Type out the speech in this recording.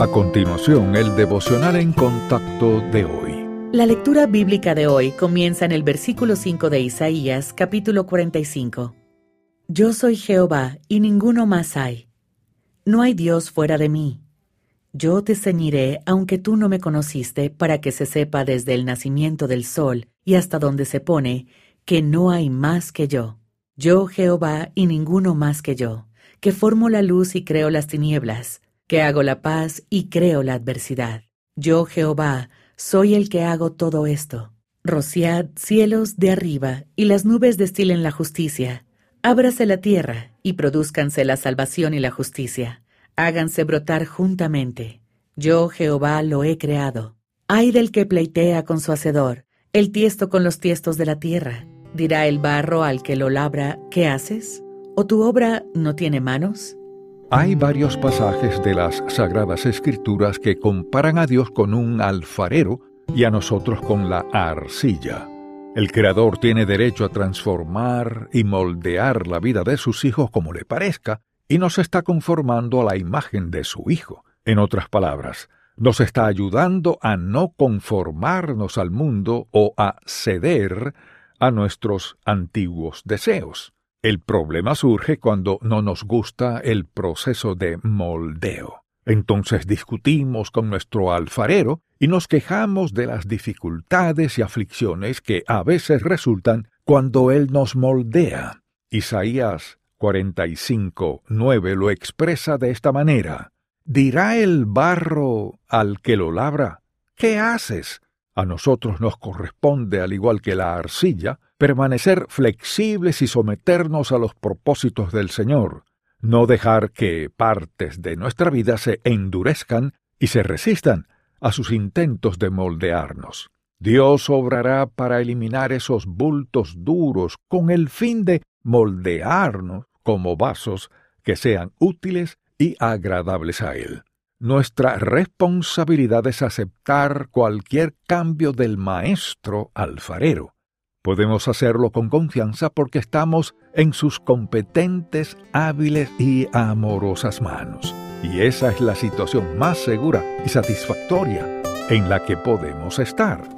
A continuación, el devocional en contacto de hoy. La lectura bíblica de hoy comienza en el versículo 5 de Isaías, capítulo 45. Yo soy Jehová y ninguno más hay. No hay Dios fuera de mí. Yo te ceñiré aunque tú no me conociste, para que se sepa desde el nacimiento del sol y hasta donde se pone, que no hay más que yo. Yo Jehová y ninguno más que yo, que formo la luz y creo las tinieblas que hago la paz y creo la adversidad. Yo, Jehová, soy el que hago todo esto. Rociad cielos de arriba, y las nubes destilen la justicia. Ábrase la tierra, y produzcanse la salvación y la justicia. Háganse brotar juntamente. Yo, Jehová, lo he creado. Ay del que pleitea con su hacedor, el tiesto con los tiestos de la tierra. Dirá el barro al que lo labra, ¿qué haces? ¿O tu obra no tiene manos? Hay varios pasajes de las Sagradas Escrituras que comparan a Dios con un alfarero y a nosotros con la arcilla. El Creador tiene derecho a transformar y moldear la vida de sus hijos como le parezca, y nos está conformando a la imagen de su Hijo. En otras palabras, nos está ayudando a no conformarnos al mundo o a ceder a nuestros antiguos deseos. El problema surge cuando no nos gusta el proceso de moldeo. Entonces discutimos con nuestro alfarero y nos quejamos de las dificultades y aflicciones que a veces resultan cuando él nos moldea. Isaías 45, 9 lo expresa de esta manera. Dirá el barro al que lo labra, ¿qué haces? A nosotros nos corresponde, al igual que la arcilla, permanecer flexibles y someternos a los propósitos del Señor, no dejar que partes de nuestra vida se endurezcan y se resistan a sus intentos de moldearnos. Dios obrará para eliminar esos bultos duros con el fin de moldearnos como vasos que sean útiles y agradables a Él. Nuestra responsabilidad es aceptar cualquier cambio del maestro alfarero. Podemos hacerlo con confianza porque estamos en sus competentes, hábiles y amorosas manos. Y esa es la situación más segura y satisfactoria en la que podemos estar.